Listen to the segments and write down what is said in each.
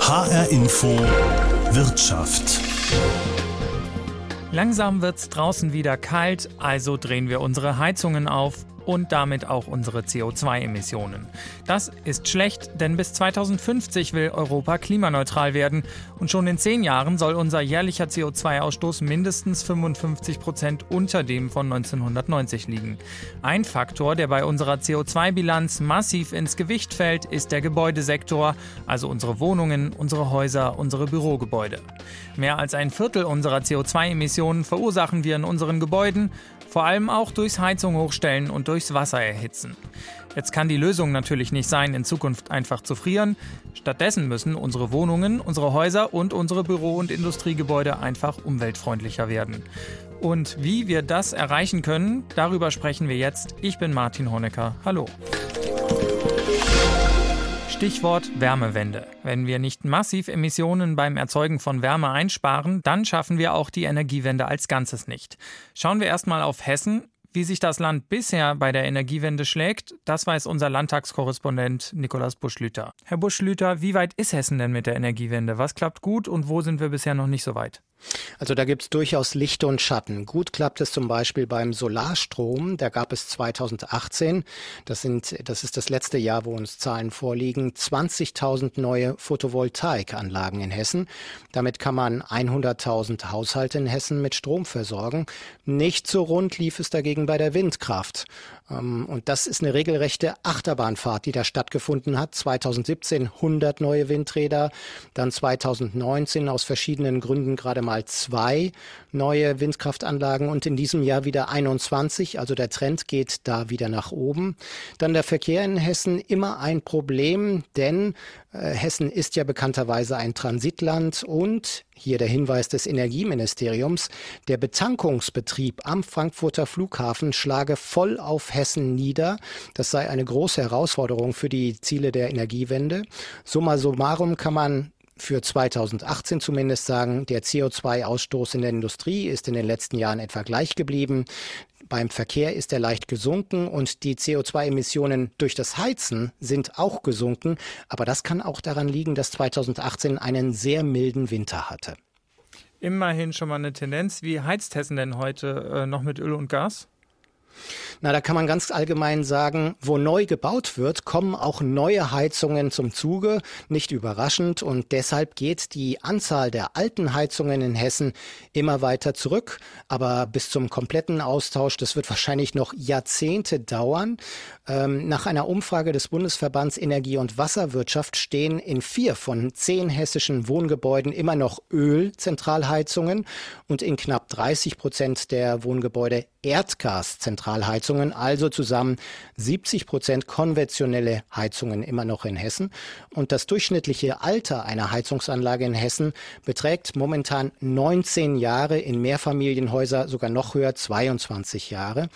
HR Info Wirtschaft. Langsam wird's draußen wieder kalt, also drehen wir unsere Heizungen auf und damit auch unsere CO2-Emissionen. Das ist schlecht, denn bis 2050 will Europa klimaneutral werden und schon in zehn Jahren soll unser jährlicher CO2-Ausstoß mindestens 55 Prozent unter dem von 1990 liegen. Ein Faktor, der bei unserer CO2-Bilanz massiv ins Gewicht fällt, ist der Gebäudesektor, also unsere Wohnungen, unsere Häuser, unsere Bürogebäude. Mehr als ein Viertel unserer CO2-Emissionen verursachen wir in unseren Gebäuden, vor allem auch durchs Heizung hochstellen und durchs Wasser erhitzen. Jetzt kann die Lösung natürlich nicht sein, in Zukunft einfach zu frieren. Stattdessen müssen unsere Wohnungen, unsere Häuser und unsere Büro- und Industriegebäude einfach umweltfreundlicher werden. Und wie wir das erreichen können, darüber sprechen wir jetzt. Ich bin Martin Honecker. Hallo. Stichwort Wärmewende. Wenn wir nicht massiv Emissionen beim Erzeugen von Wärme einsparen, dann schaffen wir auch die Energiewende als Ganzes nicht. Schauen wir erstmal auf Hessen. Wie sich das Land bisher bei der Energiewende schlägt, das weiß unser Landtagskorrespondent Nikolaus Buschlüter. Herr Buschlüter, wie weit ist Hessen denn mit der Energiewende? Was klappt gut und wo sind wir bisher noch nicht so weit? Also da gibt es durchaus Licht und Schatten. Gut klappt es zum Beispiel beim Solarstrom. Da gab es 2018, das, sind, das ist das letzte Jahr, wo uns Zahlen vorliegen, 20.000 neue Photovoltaikanlagen in Hessen. Damit kann man 100.000 Haushalte in Hessen mit Strom versorgen. Nicht so rund lief es dagegen bei der Windkraft. Ähm, und das ist eine regelrechte Achterbahnfahrt, die da stattgefunden hat. 2017 100 neue Windräder, dann 2019 aus verschiedenen Gründen gerade mal zwei neue Windkraftanlagen und in diesem Jahr wieder 21. Also der Trend geht da wieder nach oben. Dann der Verkehr in Hessen immer ein Problem, denn äh, Hessen ist ja bekannterweise ein Transitland und hier der Hinweis des Energieministeriums, der Betankungsbetrieb am Frankfurter Flughafen schlage voll auf Hessen nieder. Das sei eine große Herausforderung für die Ziele der Energiewende. Summa summarum kann man für 2018 zumindest sagen, der CO2-Ausstoß in der Industrie ist in den letzten Jahren etwa gleich geblieben. Beim Verkehr ist er leicht gesunken und die CO2-Emissionen durch das Heizen sind auch gesunken. Aber das kann auch daran liegen, dass 2018 einen sehr milden Winter hatte. Immerhin schon mal eine Tendenz. Wie heizt Hessen denn heute äh, noch mit Öl und Gas? Na, da kann man ganz allgemein sagen, wo neu gebaut wird, kommen auch neue Heizungen zum Zuge. Nicht überraschend. Und deshalb geht die Anzahl der alten Heizungen in Hessen immer weiter zurück. Aber bis zum kompletten Austausch, das wird wahrscheinlich noch Jahrzehnte dauern. Ähm, nach einer Umfrage des Bundesverbands Energie und Wasserwirtschaft stehen in vier von zehn hessischen Wohngebäuden immer noch Ölzentralheizungen und in knapp 30 Prozent der Wohngebäude Erdgaszentralheizungen, also zusammen 70 Prozent konventionelle Heizungen immer noch in Hessen. Und das durchschnittliche Alter einer Heizungsanlage in Hessen beträgt momentan 19 Jahre, in Mehrfamilienhäuser sogar noch höher 22 Jahre.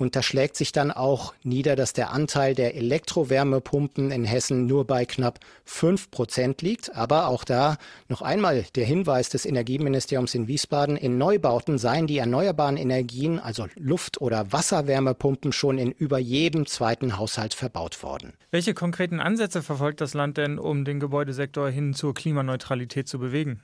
Und da schlägt sich dann auch nieder, dass der Anteil der Elektrowärmepumpen in Hessen nur bei knapp 5 Prozent liegt. Aber auch da noch einmal der Hinweis des Energieministeriums in Wiesbaden, in Neubauten seien die erneuerbaren Energien, also Luft- oder Wasserwärmepumpen schon in über jedem zweiten Haushalt verbaut worden. Welche konkreten Ansätze verfolgt das Land denn, um den Gebäudesektor hin zur Klimaneutralität zu bewegen?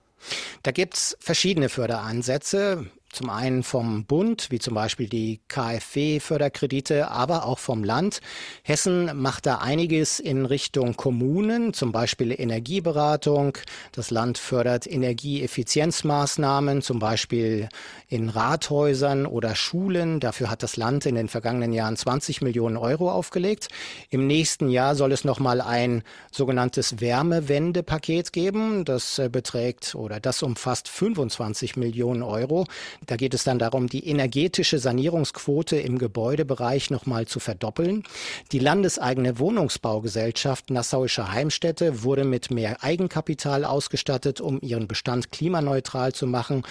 Da gibt es verschiedene Förderansätze. Zum einen vom Bund, wie zum Beispiel die KfW-Förderkredite, aber auch vom Land. Hessen macht da einiges in Richtung Kommunen, zum Beispiel Energieberatung. Das Land fördert Energieeffizienzmaßnahmen, zum Beispiel in Rathäusern oder Schulen. Dafür hat das Land in den vergangenen Jahren 20 Millionen Euro aufgelegt. Im nächsten Jahr soll es nochmal ein sogenanntes Wärmewendepaket geben. Das äh, beträgt oder das umfasst 25 Millionen Euro. Da geht es dann darum, die energetische Sanierungsquote im Gebäudebereich nochmal zu verdoppeln. Die landeseigene Wohnungsbaugesellschaft Nassauische Heimstätte wurde mit mehr Eigenkapital ausgestattet, um ihren Bestand klimaneutral zu machen.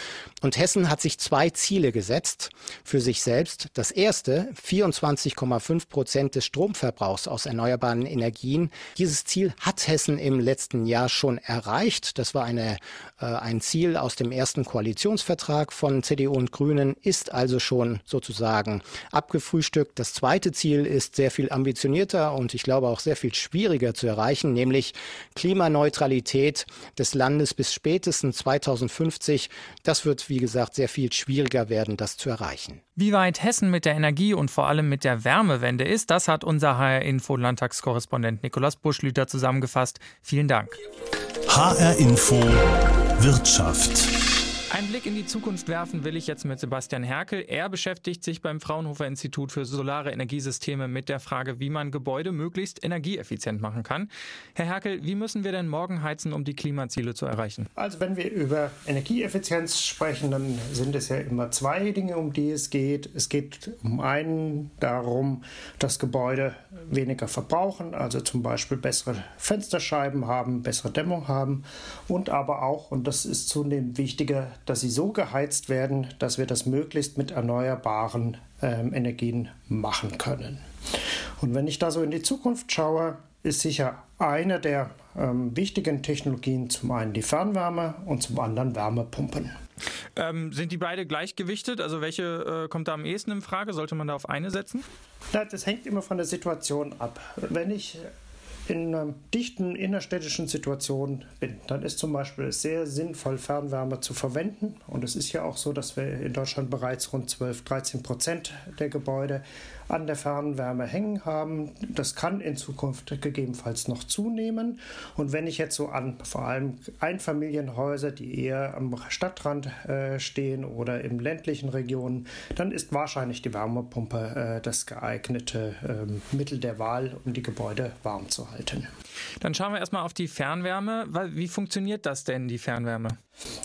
Und Hessen hat sich zwei Ziele gesetzt für sich selbst. Das erste, 24,5 Prozent des Stromverbrauchs aus erneuerbaren Energien. Dieses Ziel hat Hessen im letzten Jahr schon erreicht. Das war eine, ein Ziel aus dem ersten Koalitionsvertrag von CDU CDU und Grünen ist also schon sozusagen abgefrühstückt. Das zweite Ziel ist sehr viel ambitionierter und ich glaube auch sehr viel schwieriger zu erreichen, nämlich Klimaneutralität des Landes bis spätestens 2050. Das wird, wie gesagt, sehr viel schwieriger werden, das zu erreichen. Wie weit Hessen mit der Energie und vor allem mit der Wärmewende ist, das hat unser HR-Info-Landtagskorrespondent Nikolaus Buschlüter zusammengefasst. Vielen Dank. HR-Info Wirtschaft. Einen Blick in die Zukunft werfen will ich jetzt mit Sebastian Herkel. Er beschäftigt sich beim Fraunhofer Institut für Solare Energiesysteme mit der Frage, wie man Gebäude möglichst energieeffizient machen kann. Herr Herkel, wie müssen wir denn morgen heizen, um die Klimaziele zu erreichen? Also wenn wir über Energieeffizienz sprechen, dann sind es ja immer zwei Dinge, um die es geht. Es geht um einen darum, dass Gebäude weniger verbrauchen, also zum Beispiel bessere Fensterscheiben haben, bessere Dämmung haben und aber auch, und das ist zunehmend wichtiger, dass sie so geheizt werden, dass wir das möglichst mit erneuerbaren ähm, Energien machen können. Und wenn ich da so in die Zukunft schaue, ist sicher eine der ähm, wichtigen Technologien zum einen die Fernwärme und zum anderen Wärmepumpen. Ähm, sind die beide gleichgewichtet? Also welche äh, kommt da am ehesten in Frage? Sollte man da auf eine setzen? Das hängt immer von der Situation ab. Wenn ich in einer dichten innerstädtischen Situation bin, dann ist zum Beispiel sehr sinnvoll, Fernwärme zu verwenden. Und es ist ja auch so, dass wir in Deutschland bereits rund 12, 13 Prozent der Gebäude an der Fernwärme hängen haben. Das kann in Zukunft gegebenenfalls noch zunehmen. Und wenn ich jetzt so an vor allem Einfamilienhäuser, die eher am Stadtrand äh, stehen oder in ländlichen Regionen, dann ist wahrscheinlich die Wärmepumpe äh, das geeignete äh, Mittel der Wahl, um die Gebäude warm zu halten. Dann schauen wir erstmal auf die Fernwärme. Wie funktioniert das denn, die Fernwärme?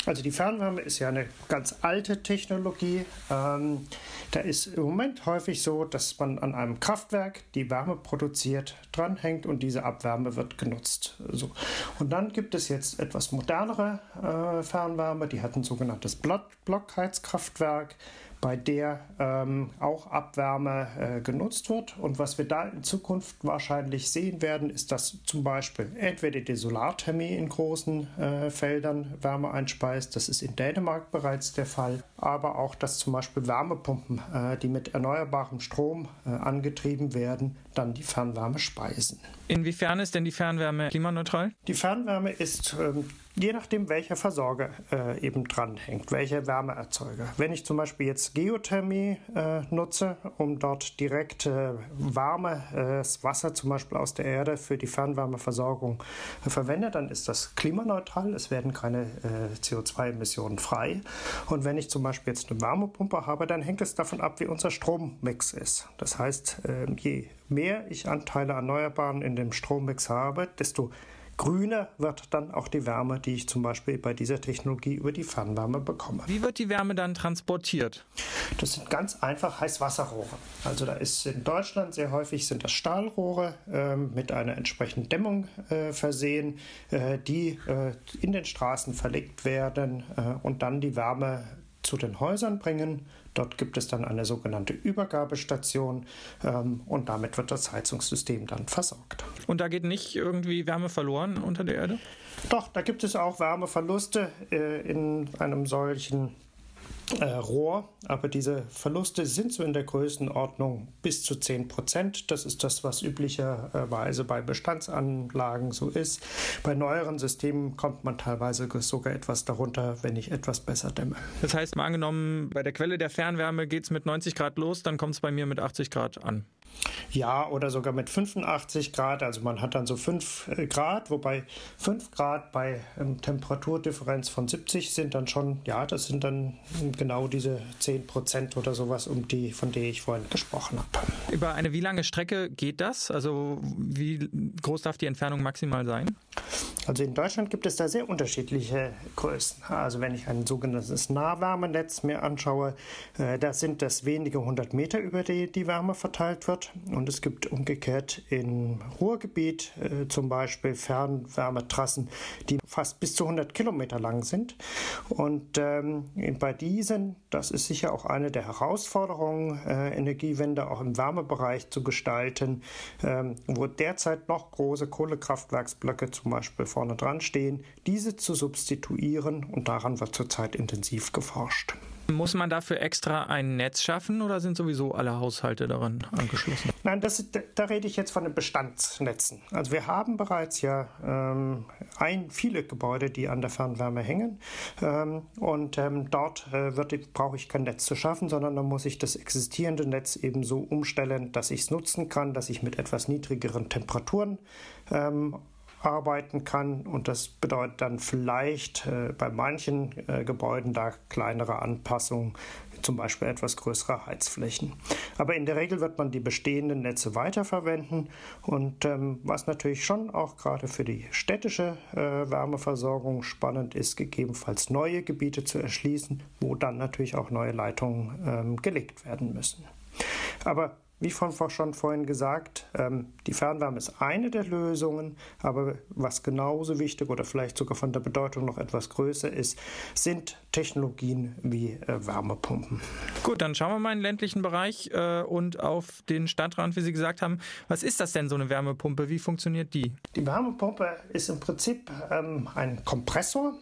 Also die Fernwärme ist ja eine ganz alte Technologie. Ähm, da ist im Moment häufig so, dass man an einem Kraftwerk die Wärme produziert, dranhängt und diese Abwärme wird genutzt. So. Und dann gibt es jetzt etwas modernere äh, Fernwärme, die hat ein sogenanntes Blockheizkraftwerk bei der ähm, auch Abwärme äh, genutzt wird. Und was wir da in Zukunft wahrscheinlich sehen werden, ist, dass zum Beispiel entweder die Solarthermie in großen äh, Feldern Wärme einspeist, das ist in Dänemark bereits der Fall, aber auch, dass zum Beispiel Wärmepumpen, äh, die mit erneuerbarem Strom äh, angetrieben werden, dann die Fernwärme speisen. Inwiefern ist denn die Fernwärme klimaneutral? Die Fernwärme ist ähm, je nachdem, welcher Versorger äh, eben dranhängt, welcher Wärmeerzeuger. Wenn ich zum Beispiel jetzt Geothermie äh, nutze, um dort direkt äh, warmes Wasser zum Beispiel aus der Erde für die Fernwärmeversorgung verwende, dann ist das klimaneutral. Es werden keine äh, CO2-Emissionen frei. Und wenn ich zum Beispiel jetzt eine Wärmepumpe habe, dann hängt es davon ab, wie unser Strommix ist. Das heißt, ähm, je mehr ich Anteile Erneuerbaren in dem Strommix habe, desto grüner wird dann auch die Wärme, die ich zum Beispiel bei dieser Technologie über die Fernwärme bekomme. Wie wird die Wärme dann transportiert? Das sind ganz einfach Heißwasserrohre. Also da ist in Deutschland sehr häufig sind das Stahlrohre äh, mit einer entsprechenden Dämmung äh, versehen, äh, die äh, in den Straßen verlegt werden äh, und dann die Wärme zu den Häusern bringen Dort gibt es dann eine sogenannte Übergabestation ähm, und damit wird das Heizungssystem dann versorgt. Und da geht nicht irgendwie Wärme verloren unter der Erde? Doch, da gibt es auch Wärmeverluste äh, in einem solchen äh, Rohr, aber diese Verluste sind so in der Größenordnung bis zu 10 Prozent. Das ist das, was üblicherweise bei Bestandsanlagen so ist. Bei neueren Systemen kommt man teilweise sogar etwas darunter, wenn ich etwas besser dämme. Das heißt, mal angenommen, bei der Quelle der Fernwärme geht es mit 90 Grad los, dann kommt es bei mir mit 80 Grad an. Ja, oder sogar mit 85 Grad. Also man hat dann so 5 äh, Grad, wobei 5 Grad bei ähm, Temperaturdifferenz von 70 sind dann schon, ja, das sind dann genau diese 10 Prozent oder sowas, um die, von der ich vorhin gesprochen habe. Über eine wie lange Strecke geht das? Also wie groß darf die Entfernung maximal sein? Also in Deutschland gibt es da sehr unterschiedliche Größen. Also wenn ich ein sogenanntes Nahwärmenetz mir anschaue, äh, da sind das wenige hundert Meter, über die die Wärme verteilt wird. Und es gibt umgekehrt im Ruhrgebiet äh, zum Beispiel Fernwärmetrassen, die fast bis zu 100 Kilometer lang sind. Und ähm, bei diesen, das ist sicher auch eine der Herausforderungen, äh, Energiewende auch im Wärmebereich zu gestalten, ähm, wo derzeit noch große Kohlekraftwerksblöcke zum Beispiel vorne dran stehen, diese zu substituieren und daran wird zurzeit intensiv geforscht. Muss man dafür extra ein Netz schaffen oder sind sowieso alle Haushalte daran angeschlossen? Nein, das, da rede ich jetzt von den Bestandsnetzen. Also wir haben bereits ja ähm, ein, viele Gebäude, die an der Fernwärme hängen. Ähm, und ähm, dort äh, brauche ich kein Netz zu schaffen, sondern da muss ich das existierende Netz eben so umstellen, dass ich es nutzen kann, dass ich mit etwas niedrigeren Temperaturen ähm, arbeiten kann. Und das bedeutet dann vielleicht äh, bei manchen äh, Gebäuden da kleinere Anpassungen, zum Beispiel etwas größere Heizflächen. Aber in der Regel wird man die bestehenden Netze weiterverwenden. Und ähm, was natürlich schon auch gerade für die städtische äh, Wärmeversorgung spannend ist, gegebenenfalls neue Gebiete zu erschließen, wo dann natürlich auch neue Leitungen ähm, gelegt werden müssen. Aber wie von schon vorhin gesagt, ähm, die Fernwärme ist eine der Lösungen, aber was genauso wichtig oder vielleicht sogar von der Bedeutung noch etwas größer ist, sind Technologien wie äh, Wärmepumpen. Gut, dann schauen wir mal in den ländlichen Bereich äh, und auf den Stadtrand, wie Sie gesagt haben. Was ist das denn, so eine Wärmepumpe? Wie funktioniert die? Die Wärmepumpe ist im Prinzip ähm, ein Kompressor.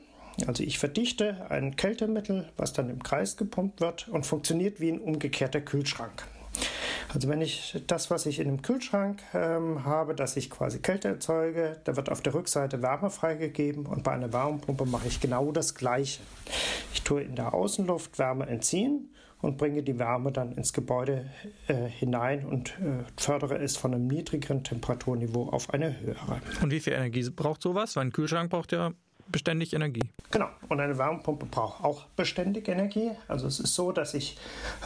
Also ich verdichte ein Kältemittel, was dann im Kreis gepumpt wird und funktioniert wie ein umgekehrter Kühlschrank. Also wenn ich das, was ich in dem Kühlschrank ähm, habe, dass ich quasi Kälte erzeuge, da wird auf der Rückseite Wärme freigegeben und bei einer Wärmepumpe mache ich genau das Gleiche. Ich tue in der Außenluft Wärme entziehen und bringe die Wärme dann ins Gebäude äh, hinein und äh, fördere es von einem niedrigeren Temperaturniveau auf eine höhere. Und wie viel Energie braucht sowas? Weil ein Kühlschrank braucht ja beständig Energie. Genau, und eine Wärmepumpe braucht auch beständig Energie. Also es ist so, dass ich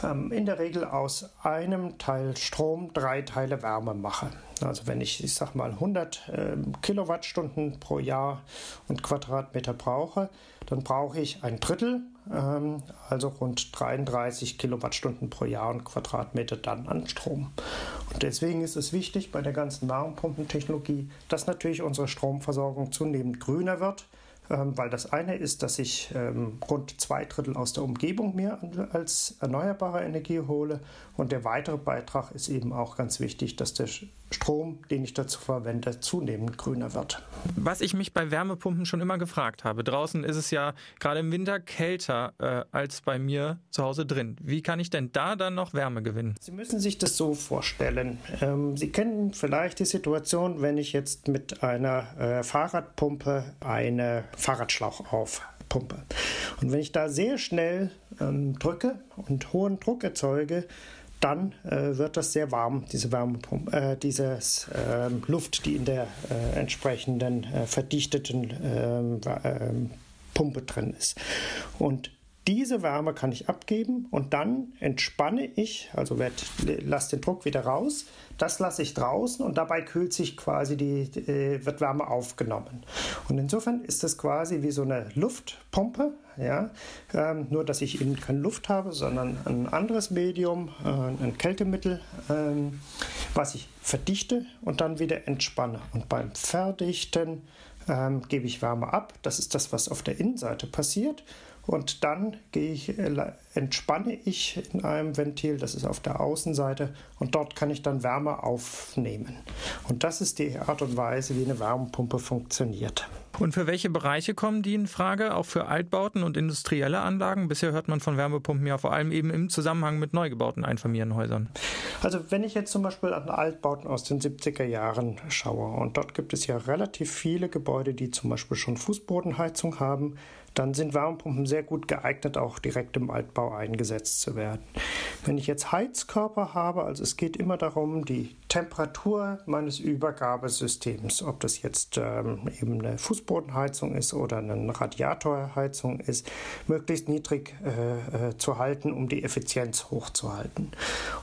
ähm, in der Regel aus einem Teil Strom drei Teile Wärme mache. Also wenn ich, ich sag mal, 100 äh, Kilowattstunden pro Jahr und Quadratmeter brauche, dann brauche ich ein Drittel, ähm, also rund 33 Kilowattstunden pro Jahr und Quadratmeter dann an Strom. Und deswegen ist es wichtig bei der ganzen Wärmepumpentechnologie, dass natürlich unsere Stromversorgung zunehmend grüner wird weil das eine ist, dass ich ähm, rund zwei Drittel aus der Umgebung mir als erneuerbare Energie hole. Und der weitere Beitrag ist eben auch ganz wichtig, dass der Strom, den ich dazu verwende, zunehmend grüner wird. Was ich mich bei Wärmepumpen schon immer gefragt habe, draußen ist es ja gerade im Winter kälter äh, als bei mir zu Hause drin. Wie kann ich denn da dann noch Wärme gewinnen? Sie müssen sich das so vorstellen. Ähm, Sie kennen vielleicht die Situation, wenn ich jetzt mit einer äh, Fahrradpumpe eine Fahrradschlauch aufpumpe. Und wenn ich da sehr schnell ähm, drücke und hohen Druck erzeuge, dann äh, wird das sehr warm, diese Wärmepumpe, äh, dieses äh, Luft, die in der äh, entsprechenden äh, verdichteten ähm, ähm, Pumpe drin ist. Und diese Wärme kann ich abgeben und dann entspanne ich, also lasse den Druck wieder raus. Das lasse ich draußen und dabei kühlt sich quasi die, äh, wird Wärme aufgenommen. Und insofern ist das quasi wie so eine Luftpumpe, ja, ähm, nur dass ich eben keine Luft habe, sondern ein anderes Medium, äh, ein Kältemittel, ähm, was ich verdichte und dann wieder entspanne. Und beim Verdichten ähm, gebe ich Wärme ab. Das ist das, was auf der Innenseite passiert. Und dann gehe ich, äh, entspanne ich in einem Ventil, das ist auf der Außenseite, und dort kann ich dann Wärme aufnehmen. Und das ist die Art und Weise, wie eine Wärmepumpe funktioniert. Und für welche Bereiche kommen die in Frage? Auch für Altbauten und industrielle Anlagen? Bisher hört man von Wärmepumpen ja vor allem eben im Zusammenhang mit neu gebauten Einfamilienhäusern. Also wenn ich jetzt zum Beispiel an Altbauten aus den 70er Jahren schaue, und dort gibt es ja relativ viele Gebäude, die zum Beispiel schon Fußbodenheizung haben, dann sind Wärmepumpen sehr gut geeignet, auch direkt im Altbau eingesetzt zu werden. Wenn ich jetzt Heizkörper habe, also es geht immer darum, die Temperatur meines Übergabesystems, ob das jetzt ähm, eben eine Fußbodenheizung ist oder eine Radiatorheizung ist, möglichst niedrig äh, äh, zu halten, um die Effizienz hochzuhalten.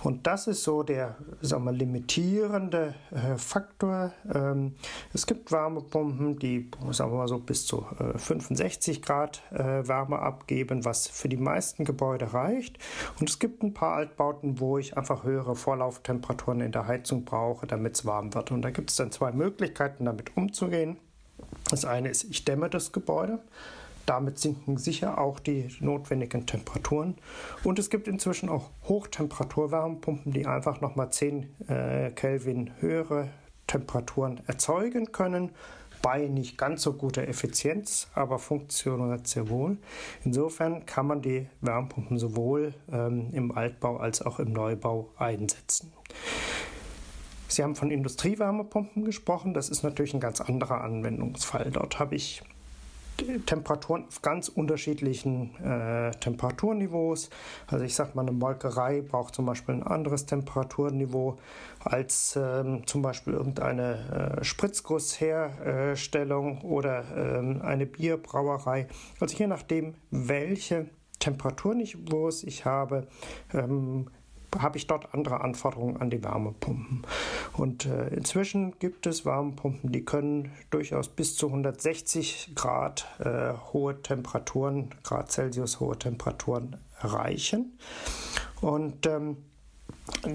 Und das ist so der sagen wir, limitierende äh, Faktor. Ähm, es gibt Wärmepumpen, die sagen wir mal so bis zu äh, 65 Grad äh, Wärme abgeben, was für die meisten Gebäude reicht. Und es gibt ein paar Altbauten, wo ich einfach höhere Vorlauftemperaturen in der Heizung Heizung brauche, damit es warm wird. Und da gibt es dann zwei Möglichkeiten, damit umzugehen. Das eine ist, ich dämme das Gebäude. Damit sinken sicher auch die notwendigen Temperaturen. Und es gibt inzwischen auch Hochtemperaturwärmepumpen, die einfach nochmal 10 äh, Kelvin höhere Temperaturen erzeugen können bei nicht ganz so guter Effizienz, aber funktioniert sehr wohl. Insofern kann man die Wärmepumpen sowohl ähm, im Altbau als auch im Neubau einsetzen. Sie haben von Industriewärmepumpen gesprochen. Das ist natürlich ein ganz anderer Anwendungsfall. Dort habe ich Temperaturen auf ganz unterschiedlichen äh, Temperaturniveaus. Also ich sage mal, eine Molkerei braucht zum Beispiel ein anderes Temperaturniveau als ähm, zum Beispiel irgendeine äh, Spritzgussherstellung oder ähm, eine Bierbrauerei. Also je nachdem, welche Temperaturniveaus ich habe, ähm, habe ich dort andere Anforderungen an die Wärmepumpen. Und äh, inzwischen gibt es Wärmepumpen, die können durchaus bis zu 160 Grad äh, hohe Temperaturen, Grad Celsius hohe Temperaturen erreichen. Und ähm,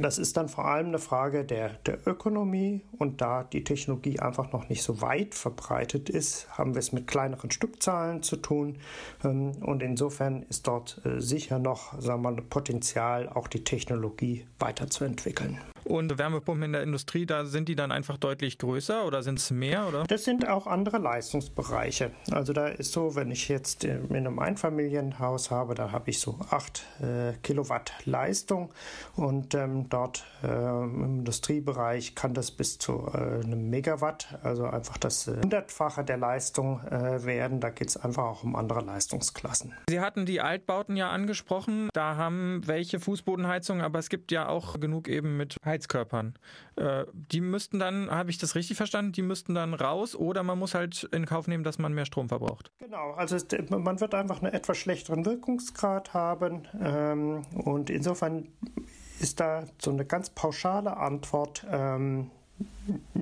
das ist dann vor allem eine Frage der, der Ökonomie und da die Technologie einfach noch nicht so weit verbreitet ist, haben wir es mit kleineren Stückzahlen zu tun ähm, und insofern ist dort äh, sicher noch sagen wir, Potenzial, auch die Technologie weiterzuentwickeln. Und Wärmepumpen in der Industrie, da sind die dann einfach deutlich größer oder sind es mehr? Oder? Das sind auch andere Leistungsbereiche. Also da ist so, wenn ich jetzt in einem Einfamilienhaus habe, da habe ich so 8 äh, Kilowatt Leistung und ähm, dort äh, im Industriebereich kann das bis zu äh, einem Megawatt, also einfach das äh, hundertfache der Leistung äh, werden. Da geht es einfach auch um andere Leistungsklassen. Sie hatten die Altbauten ja angesprochen. Da haben welche Fußbodenheizungen, aber es gibt ja auch genug eben mit Heizkörpern. Äh, die müssten dann, habe ich das richtig verstanden, die müssten dann raus oder man muss halt in Kauf nehmen, dass man mehr Strom verbraucht. Genau, also man wird einfach einen etwas schlechteren Wirkungsgrad haben ähm, und insofern ist da so eine ganz pauschale Antwort ähm,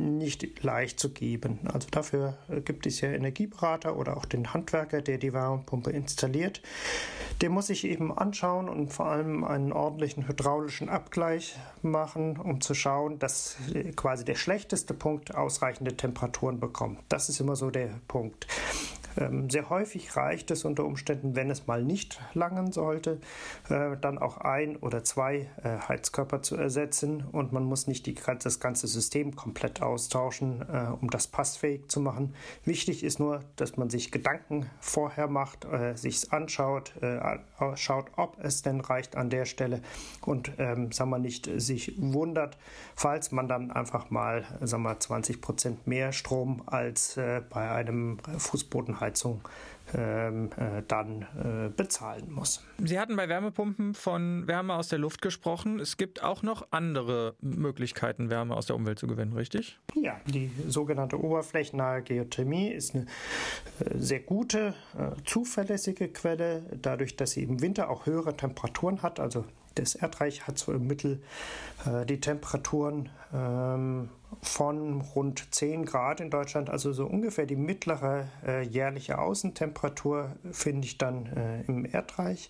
nicht leicht zu geben. Also dafür gibt es ja Energieberater oder auch den Handwerker, der die Wärmepumpe installiert. Der muss sich eben anschauen und vor allem einen ordentlichen hydraulischen Abgleich machen, um zu schauen, dass quasi der schlechteste Punkt ausreichende Temperaturen bekommt. Das ist immer so der Punkt. Ähm, sehr häufig reicht es unter Umständen, wenn es mal nicht langen sollte, äh, dann auch ein oder zwei äh, Heizkörper zu ersetzen und man muss nicht die, das ganze System komplett austauschen, äh, um das passfähig zu machen. Wichtig ist nur, dass man sich Gedanken vorher macht, sich anschaut, schaut, ob es denn reicht an der Stelle und ähm, sagen wir nicht sich wundert, falls man dann einfach mal sagen wir 20 Prozent mehr Strom als bei einem Fußboden Heizung ähm, äh, dann äh, bezahlen muss. Sie hatten bei Wärmepumpen von Wärme aus der Luft gesprochen. Es gibt auch noch andere Möglichkeiten, Wärme aus der Umwelt zu gewinnen, richtig? Ja, die sogenannte oberflächennahe Geothermie ist eine äh, sehr gute, zuverlässige Quelle, dadurch, dass sie im Winter auch höhere Temperaturen hat. Also das Erdreich hat so im Mittel äh, die Temperaturen ähm, von rund 10 Grad in Deutschland, also so ungefähr die mittlere äh, jährliche Außentemperatur finde ich dann äh, im Erdreich.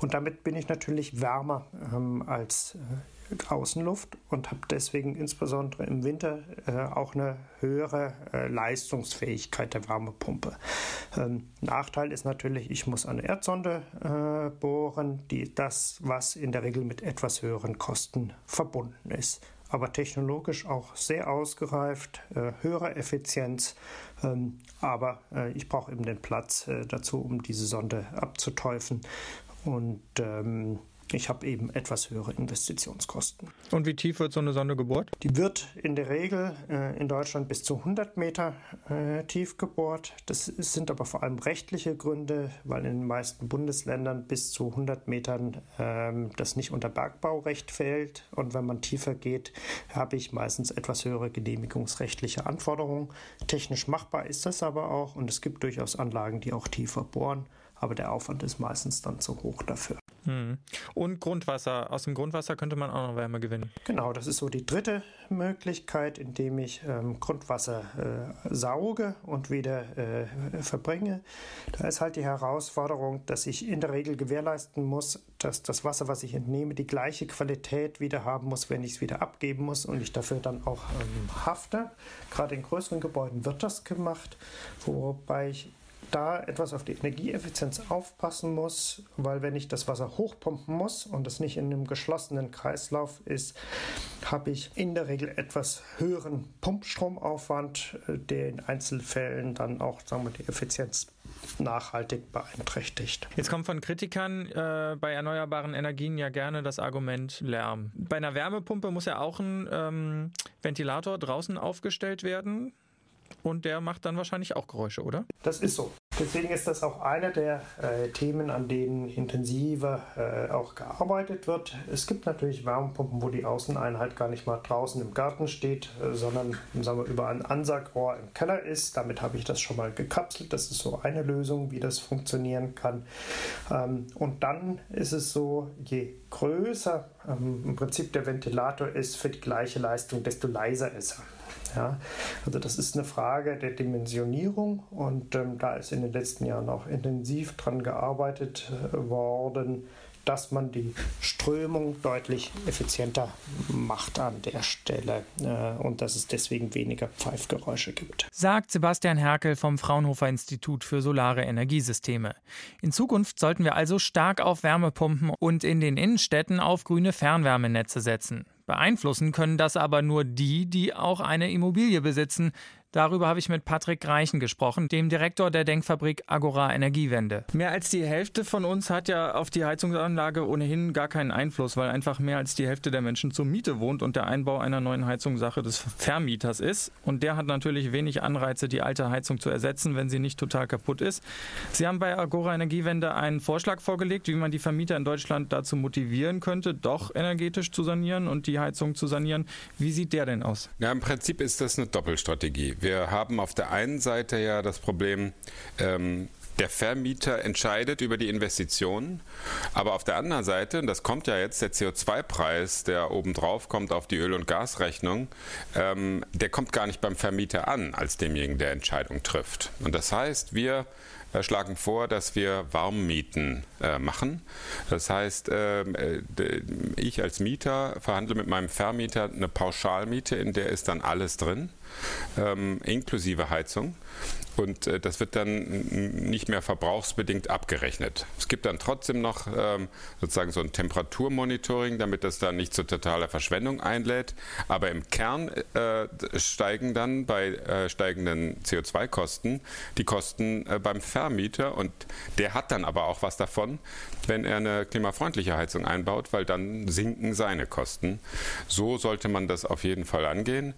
Und damit bin ich natürlich wärmer ähm, als äh, Außenluft und habe deswegen insbesondere im Winter äh, auch eine höhere äh, Leistungsfähigkeit der Wärmepumpe. Ähm, Nachteil ist natürlich, ich muss eine Erdsonde äh, bohren, die das, was in der Regel mit etwas höheren Kosten verbunden ist. Aber technologisch auch sehr ausgereift, äh, höhere Effizienz, ähm, aber äh, ich brauche eben den Platz äh, dazu, um diese Sonde abzuteufen und ähm, ich habe eben etwas höhere Investitionskosten. Und wie tief wird so eine Sonde gebohrt? Die wird in der Regel äh, in Deutschland bis zu 100 Meter äh, tief gebohrt. Das sind aber vor allem rechtliche Gründe, weil in den meisten Bundesländern bis zu 100 Metern äh, das nicht unter Bergbaurecht fällt. Und wenn man tiefer geht, habe ich meistens etwas höhere genehmigungsrechtliche Anforderungen. Technisch machbar ist das aber auch und es gibt durchaus Anlagen, die auch tiefer bohren aber der Aufwand ist meistens dann zu hoch dafür. Hm. Und Grundwasser. Aus dem Grundwasser könnte man auch noch Wärme gewinnen. Genau, das ist so die dritte Möglichkeit, indem ich ähm, Grundwasser äh, sauge und wieder äh, verbringe. Da ist halt die Herausforderung, dass ich in der Regel gewährleisten muss, dass das Wasser, was ich entnehme, die gleiche Qualität wieder haben muss, wenn ich es wieder abgeben muss und ich dafür dann auch ähm, hafte. Gerade in größeren Gebäuden wird das gemacht, wobei ich da etwas auf die Energieeffizienz aufpassen muss, weil wenn ich das Wasser hochpumpen muss und es nicht in einem geschlossenen Kreislauf ist, habe ich in der Regel etwas höheren Pumpstromaufwand, äh, der in Einzelfällen dann auch sagen wir, die Effizienz nachhaltig beeinträchtigt. Jetzt kommt von Kritikern äh, bei erneuerbaren Energien ja gerne das Argument Lärm. Bei einer Wärmepumpe muss ja auch ein ähm, Ventilator draußen aufgestellt werden. Und der macht dann wahrscheinlich auch Geräusche, oder? Das ist so. Deswegen ist das auch einer der äh, Themen, an denen intensiver äh, auch gearbeitet wird. Es gibt natürlich Wärmepumpen, wo die Außeneinheit gar nicht mal draußen im Garten steht, äh, sondern sagen wir, über ein Ansagrohr im Keller ist. Damit habe ich das schon mal gekapselt. Das ist so eine Lösung, wie das funktionieren kann. Ähm, und dann ist es so, je größer ähm, im Prinzip der Ventilator ist für die gleiche Leistung, desto leiser ist er. Ja, also das ist eine Frage der Dimensionierung und ähm, da ist in den letzten Jahren auch intensiv dran gearbeitet äh, worden, dass man die Strömung deutlich effizienter macht an der Stelle äh, und dass es deswegen weniger Pfeifgeräusche gibt. Sagt Sebastian Herkel vom Fraunhofer Institut für Solare Energiesysteme. In Zukunft sollten wir also stark auf Wärmepumpen und in den Innenstädten auf grüne Fernwärmenetze setzen. Beeinflussen können das aber nur die, die auch eine Immobilie besitzen, Darüber habe ich mit Patrick Reichen gesprochen, dem Direktor der Denkfabrik Agora Energiewende. Mehr als die Hälfte von uns hat ja auf die Heizungsanlage ohnehin gar keinen Einfluss, weil einfach mehr als die Hälfte der Menschen zur Miete wohnt und der Einbau einer neuen Heizung Sache des Vermieters ist. Und der hat natürlich wenig Anreize, die alte Heizung zu ersetzen, wenn sie nicht total kaputt ist. Sie haben bei Agora Energiewende einen Vorschlag vorgelegt, wie man die Vermieter in Deutschland dazu motivieren könnte, doch energetisch zu sanieren und die Heizung zu sanieren. Wie sieht der denn aus? Ja, im Prinzip ist das eine Doppelstrategie. Wir haben auf der einen Seite ja das Problem, ähm, der Vermieter entscheidet über die Investitionen, aber auf der anderen Seite, und das kommt ja jetzt, der CO2-Preis, der obendrauf kommt auf die Öl- und Gasrechnung, ähm, der kommt gar nicht beim Vermieter an, als demjenigen, der Entscheidung trifft. Und das heißt, wir äh, schlagen vor, dass wir Warmmieten äh, machen. Das heißt, ähm, äh, ich als Mieter verhandle mit meinem Vermieter eine Pauschalmiete, in der ist dann alles drin ähm, inklusive Heizung. Und äh, das wird dann nicht mehr verbrauchsbedingt abgerechnet. Es gibt dann trotzdem noch ähm, sozusagen so ein Temperaturmonitoring, damit das dann nicht zu totaler Verschwendung einlädt. Aber im Kern äh, steigen dann bei äh, steigenden CO2-Kosten die Kosten äh, beim Vermieter. Und der hat dann aber auch was davon, wenn er eine klimafreundliche Heizung einbaut, weil dann sinken seine Kosten. So sollte man das auf jeden Fall angehen.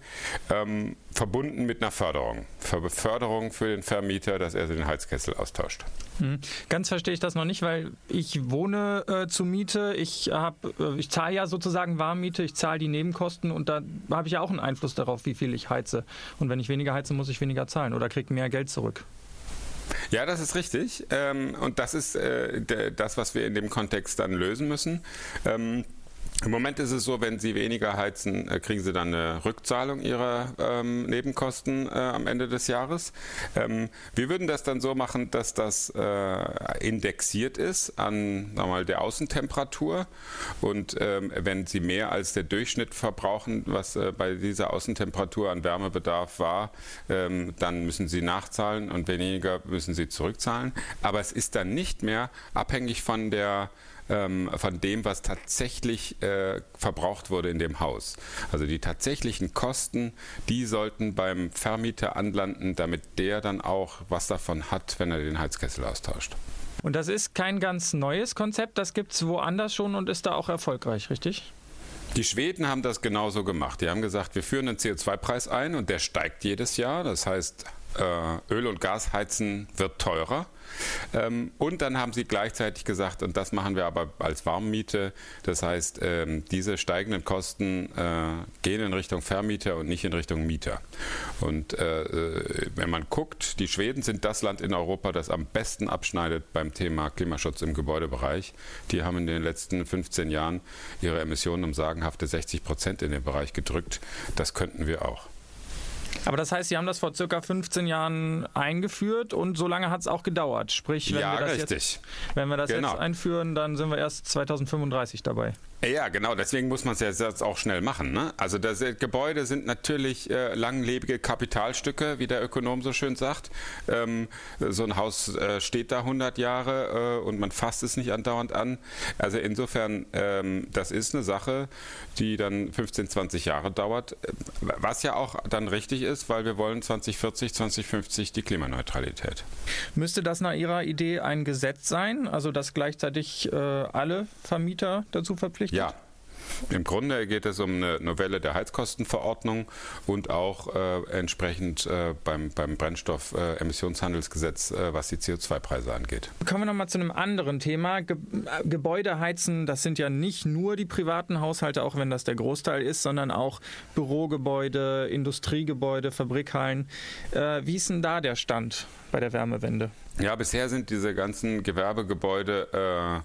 Ähm, verbunden mit einer Förderung. Förderung für den Vermieter, dass er den Heizkessel austauscht. Hm. Ganz verstehe ich das noch nicht, weil ich wohne äh, zur Miete, ich, äh, ich zahle ja sozusagen Warmmiete, ich zahle die Nebenkosten und da habe ich ja auch einen Einfluss darauf, wie viel ich heize. Und wenn ich weniger heize, muss ich weniger zahlen oder kriege mehr Geld zurück. Ja, das ist richtig. Ähm, und das ist äh, das, was wir in dem Kontext dann lösen müssen. Ähm, im Moment ist es so, wenn Sie weniger heizen, äh, kriegen Sie dann eine Rückzahlung Ihrer ähm, Nebenkosten äh, am Ende des Jahres. Ähm, wir würden das dann so machen, dass das äh, indexiert ist an mal, der Außentemperatur. Und ähm, wenn Sie mehr als der Durchschnitt verbrauchen, was äh, bei dieser Außentemperatur an Wärmebedarf war, ähm, dann müssen Sie nachzahlen und weniger müssen Sie zurückzahlen. Aber es ist dann nicht mehr abhängig von der ähm, von dem, was tatsächlich äh, verbraucht wurde in dem Haus. Also die tatsächlichen Kosten, die sollten beim Vermieter anlanden, damit der dann auch was davon hat, wenn er den Heizkessel austauscht. Und das ist kein ganz neues Konzept, das gibt es woanders schon und ist da auch erfolgreich, richtig? Die Schweden haben das genauso gemacht. Die haben gesagt, wir führen einen CO2-Preis ein und der steigt jedes Jahr. Das heißt, äh, Öl- und Gasheizen wird teurer. Ähm, und dann haben sie gleichzeitig gesagt, und das machen wir aber als Warmmiete, das heißt, ähm, diese steigenden Kosten äh, gehen in Richtung Vermieter und nicht in Richtung Mieter. Und äh, äh, wenn man guckt, die Schweden sind das Land in Europa, das am besten abschneidet beim Thema Klimaschutz im Gebäudebereich. Die haben in den letzten 15 Jahren ihre Emissionen um sagenhafte 60 Prozent in den Bereich gedrückt. Das könnten wir auch. Aber das heißt, Sie haben das vor circa 15 Jahren eingeführt und so lange hat es auch gedauert. Sprich, wenn ja, wir das, richtig. Jetzt, wenn wir das genau. jetzt einführen, dann sind wir erst 2035 dabei. Ja, genau, deswegen muss man es ja jetzt auch schnell machen. Ne? Also das, äh, Gebäude sind natürlich äh, langlebige Kapitalstücke, wie der Ökonom so schön sagt. Ähm, so ein Haus äh, steht da 100 Jahre äh, und man fasst es nicht andauernd an. Also insofern, ähm, das ist eine Sache, die dann 15, 20 Jahre dauert, äh, was ja auch dann richtig ist, weil wir wollen 2040, 2050 die Klimaneutralität. Müsste das nach Ihrer Idee ein Gesetz sein, also dass gleichzeitig alle Vermieter dazu verpflichtet ja. Im Grunde geht es um eine Novelle der Heizkostenverordnung und auch äh, entsprechend äh, beim, beim Brennstoffemissionshandelsgesetz, äh, was die CO2-Preise angeht. Kommen wir nochmal zu einem anderen Thema. Ge äh, Gebäude heizen, das sind ja nicht nur die privaten Haushalte, auch wenn das der Großteil ist, sondern auch Bürogebäude, Industriegebäude, Fabrikhallen. Äh, wie ist denn da der Stand bei der Wärmewende? Ja, bisher sind diese ganzen Gewerbegebäude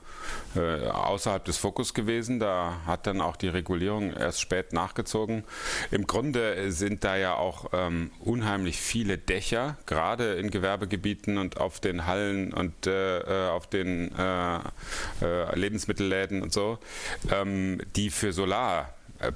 äh, äh, außerhalb des Fokus gewesen. Da hat dann auch die Regulierung erst spät nachgezogen. Im Grunde sind da ja auch ähm, unheimlich viele Dächer, gerade in Gewerbegebieten und auf den Hallen und äh, äh auf den äh, äh, Lebensmittelläden und so, ähm, die für Solar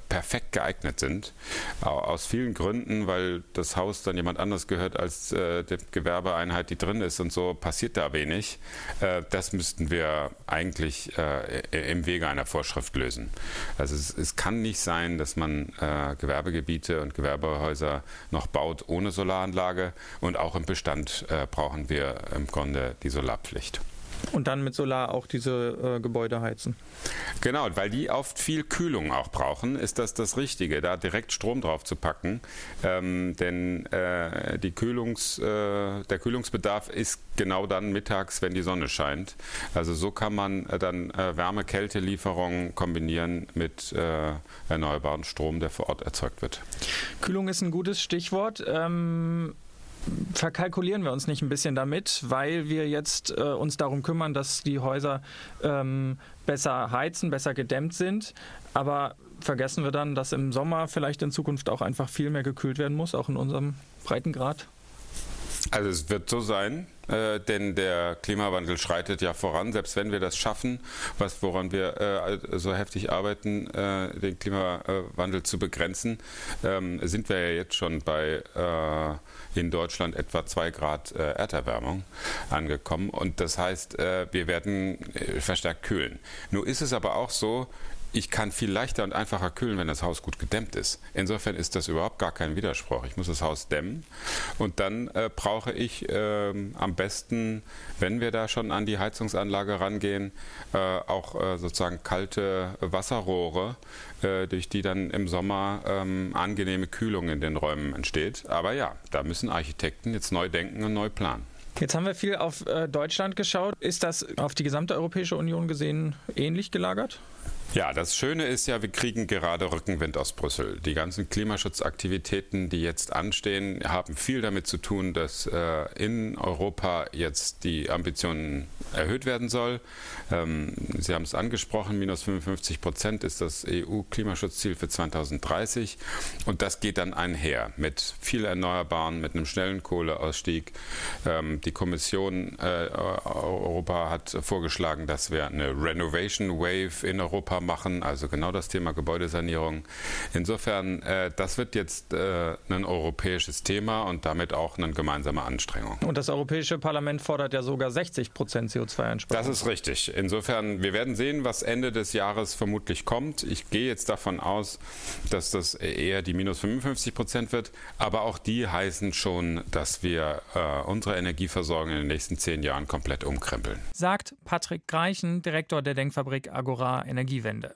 perfekt geeignet sind. Aus vielen Gründen, weil das Haus dann jemand anders gehört als äh, die Gewerbeeinheit, die drin ist und so passiert da wenig. Äh, das müssten wir eigentlich äh, im Wege einer Vorschrift lösen. Also es, es kann nicht sein, dass man äh, Gewerbegebiete und Gewerbehäuser noch baut ohne Solaranlage und auch im Bestand äh, brauchen wir im Grunde die Solarpflicht. Und dann mit Solar auch diese äh, Gebäude heizen. Genau, weil die oft viel Kühlung auch brauchen, ist das das Richtige, da direkt Strom drauf zu packen. Ähm, denn äh, die Kühlungs, äh, der Kühlungsbedarf ist genau dann mittags, wenn die Sonne scheint. Also so kann man äh, dann äh, Wärme-Kälte-Lieferungen kombinieren mit äh, erneuerbarem Strom, der vor Ort erzeugt wird. Kühlung ist ein gutes Stichwort. Ähm verkalkulieren wir uns nicht ein bisschen damit, weil wir jetzt äh, uns darum kümmern, dass die Häuser ähm, besser heizen, besser gedämmt sind. Aber vergessen wir dann, dass im Sommer vielleicht in Zukunft auch einfach viel mehr gekühlt werden muss, auch in unserem Breitengrad? Also es wird so sein, äh, denn der Klimawandel schreitet ja voran. Selbst wenn wir das schaffen, was, woran wir äh, so heftig arbeiten, äh, den Klimawandel zu begrenzen, ähm, sind wir ja jetzt schon bei äh, in Deutschland etwa zwei Grad äh, Erderwärmung angekommen. Und das heißt, äh, wir werden verstärkt kühlen. Nur ist es aber auch so, ich kann viel leichter und einfacher kühlen, wenn das Haus gut gedämmt ist. Insofern ist das überhaupt gar kein Widerspruch. Ich muss das Haus dämmen und dann äh, brauche ich äh, am besten, wenn wir da schon an die Heizungsanlage rangehen, äh, auch äh, sozusagen kalte Wasserrohre, äh, durch die dann im Sommer ähm, angenehme Kühlung in den Räumen entsteht. Aber ja, da müssen Architekten jetzt neu denken und neu planen. Jetzt haben wir viel auf äh, Deutschland geschaut. Ist das auf die gesamte Europäische Union gesehen ähnlich gelagert? Ja, das Schöne ist ja, wir kriegen gerade Rückenwind aus Brüssel. Die ganzen Klimaschutzaktivitäten, die jetzt anstehen, haben viel damit zu tun, dass äh, in Europa jetzt die Ambitionen erhöht werden soll. Ähm, Sie haben es angesprochen, minus 55 Prozent ist das EU-Klimaschutzziel für 2030. Und das geht dann einher mit viel Erneuerbaren, mit einem schnellen Kohleausstieg. Ähm, die Kommission äh, Europa hat vorgeschlagen, dass wir eine Renovation Wave in Europa Europa machen, also genau das Thema Gebäudesanierung. Insofern, äh, das wird jetzt äh, ein europäisches Thema und damit auch eine gemeinsame Anstrengung. Und das Europäische Parlament fordert ja sogar 60 Prozent CO2-Einsparung. Das ist richtig. Insofern, wir werden sehen, was Ende des Jahres vermutlich kommt. Ich gehe jetzt davon aus, dass das eher die minus 55 Prozent wird, aber auch die heißen schon, dass wir äh, unsere Energieversorgung in den nächsten zehn Jahren komplett umkrempeln. Sagt Patrick Greichen, Direktor der Denkfabrik Agora Energiewende. Energiewende.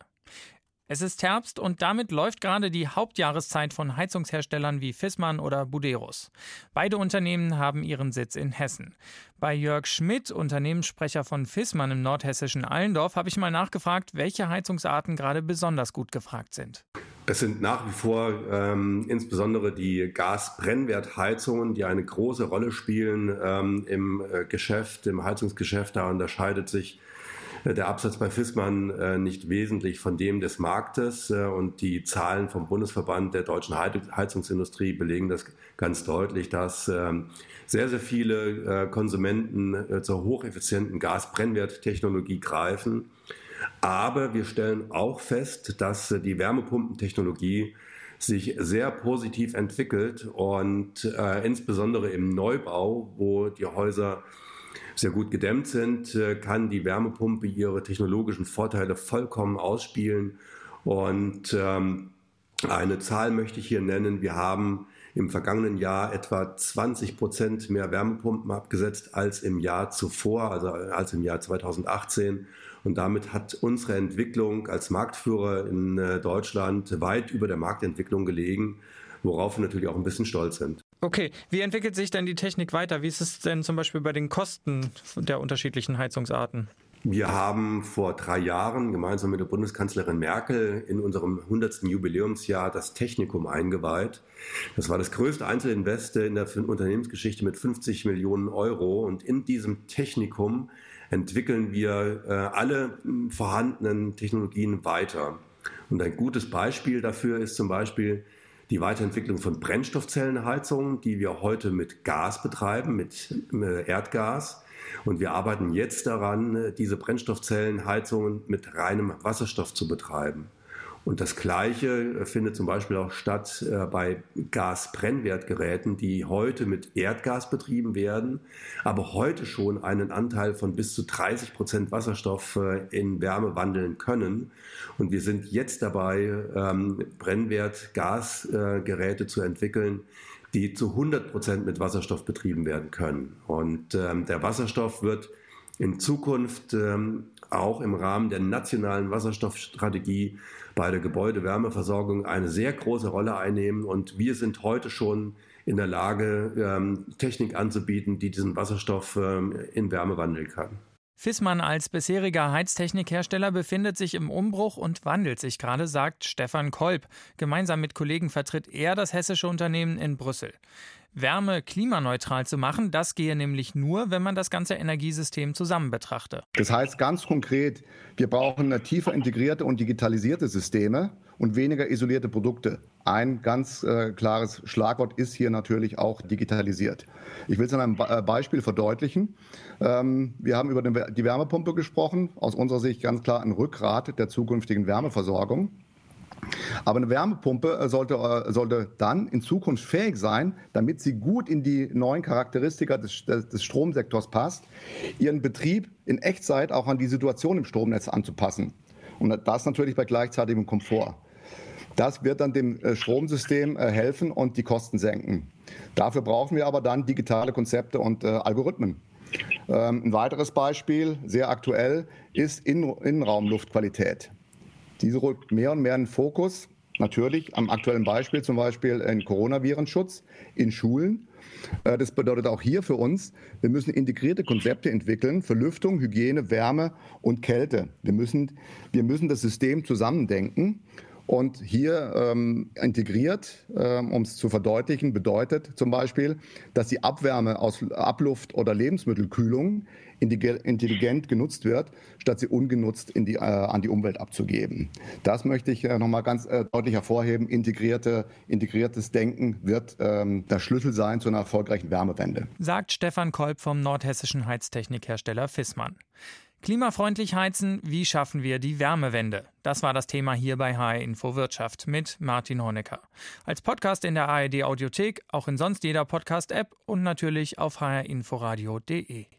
Es ist Herbst und damit läuft gerade die Hauptjahreszeit von Heizungsherstellern wie Fissmann oder Buderus. Beide Unternehmen haben ihren Sitz in Hessen. Bei Jörg Schmidt, Unternehmenssprecher von Fissmann im nordhessischen Allendorf, habe ich mal nachgefragt, welche Heizungsarten gerade besonders gut gefragt sind. Es sind nach wie vor ähm, insbesondere die Gasbrennwertheizungen, die eine große Rolle spielen ähm, im äh, Geschäft, im Heizungsgeschäft. Da unterscheidet sich der Absatz bei Fissmann äh, nicht wesentlich von dem des Marktes äh, und die Zahlen vom Bundesverband der deutschen Heizungsindustrie belegen das ganz deutlich, dass ähm, sehr, sehr viele Konsumenten zur hocheffizienten Gasbrennwerttechnologie greifen. Aber wir stellen auch fest, dass die Wärmepumpentechnologie sich sehr positiv entwickelt und äh, insbesondere im Neubau, wo die Häuser sehr gut gedämmt sind, äh, kann die Wärmepumpe ihre technologischen Vorteile vollkommen ausspielen. Und ähm, eine Zahl möchte ich hier nennen. Wir haben im vergangenen Jahr etwa 20 Prozent mehr Wärmepumpen abgesetzt als im Jahr zuvor, also als im Jahr 2018. Und damit hat unsere Entwicklung als Marktführer in äh, Deutschland weit über der Marktentwicklung gelegen, worauf wir natürlich auch ein bisschen stolz sind. Okay, wie entwickelt sich denn die Technik weiter? Wie ist es denn zum Beispiel bei den Kosten der unterschiedlichen Heizungsarten? Wir haben vor drei Jahren gemeinsam mit der Bundeskanzlerin Merkel in unserem 100. Jubiläumsjahr das Technikum eingeweiht. Das war das größte Einzelinvest in der Unternehmensgeschichte mit 50 Millionen Euro. Und in diesem Technikum entwickeln wir äh, alle vorhandenen Technologien weiter. Und ein gutes Beispiel dafür ist zum Beispiel die Weiterentwicklung von Brennstoffzellenheizungen, die wir heute mit Gas betreiben, mit äh, Erdgas. Und wir arbeiten jetzt daran, diese Brennstoffzellenheizungen mit reinem Wasserstoff zu betreiben. Und das Gleiche findet zum Beispiel auch statt äh, bei Gasbrennwertgeräten, die heute mit Erdgas betrieben werden, aber heute schon einen Anteil von bis zu 30 Prozent Wasserstoff äh, in Wärme wandeln können. Und wir sind jetzt dabei, ähm, Brennwertgasgeräte zu entwickeln, die zu 100 Prozent mit Wasserstoff betrieben werden können. Und ähm, der Wasserstoff wird in Zukunft ähm, auch im Rahmen der nationalen Wasserstoffstrategie bei der Gebäudewärmeversorgung eine sehr große Rolle einnehmen. Und wir sind heute schon in der Lage, ähm, Technik anzubieten, die diesen Wasserstoff ähm, in Wärme wandeln kann. Fissmann als bisheriger Heiztechnikhersteller befindet sich im Umbruch und wandelt sich gerade, sagt Stefan Kolb. Gemeinsam mit Kollegen vertritt er das hessische Unternehmen in Brüssel. Wärme klimaneutral zu machen, das gehe nämlich nur, wenn man das ganze Energiesystem zusammen betrachte. Das heißt ganz konkret, wir brauchen tiefer integrierte und digitalisierte Systeme und weniger isolierte Produkte. Ein ganz äh, klares Schlagwort ist hier natürlich auch digitalisiert. Ich will es an einem äh, Beispiel verdeutlichen. Ähm, wir haben über die Wärmepumpe gesprochen, aus unserer Sicht ganz klar ein Rückgrat der zukünftigen Wärmeversorgung. Aber eine Wärmepumpe äh, sollte, äh, sollte dann in Zukunft fähig sein, damit sie gut in die neuen Charakteristika des, des, Stromsektors passt, ihren Betrieb in Echtzeit auch an die Situation im Stromnetz anzupassen. Und das natürlich bei gleichzeitigem Komfort. Das wird dann dem äh, Stromsystem helfen und die Kosten senken. Dafür brauchen wir aber dann digitale Konzepte und Algorithmen. Ähm, ein weiteres Beispiel, sehr aktuell, ist Innenraumluftqualität. Diese rückt mehr und mehr in den Fokus. Natürlich am aktuellen Beispiel zum Beispiel in Coronavirenschutz in Schulen. Äh, das bedeutet auch hier für uns, wir müssen integrierte Konzepte entwickeln für Lüftung, Hygiene, Wärme und Kälte. Wir müssen, wir müssen das System zusammendenken. Und hier ähm, integriert, ähm, um es zu verdeutlichen, bedeutet zum Beispiel, dass die Abwärme aus Abluft oder Lebensmittelkühlung intelligent genutzt wird, statt sie ungenutzt die, äh, an die Umwelt abzugeben. Das möchte ich äh, nochmal ganz äh, deutlich hervorheben. Integrierte, integriertes Denken wird ähm, der Schlüssel sein zu einer erfolgreichen Wärmewende. Sagt Stefan Kolb vom nordhessischen Heiztechnikhersteller Fissmann. Klimafreundlich heizen, wie schaffen wir die Wärmewende? Das war das Thema hier bei HR Info Wirtschaft mit Martin Honecker. Als Podcast in der ARD Audiothek, auch in sonst jeder Podcast-App und natürlich auf hrinforadio.de.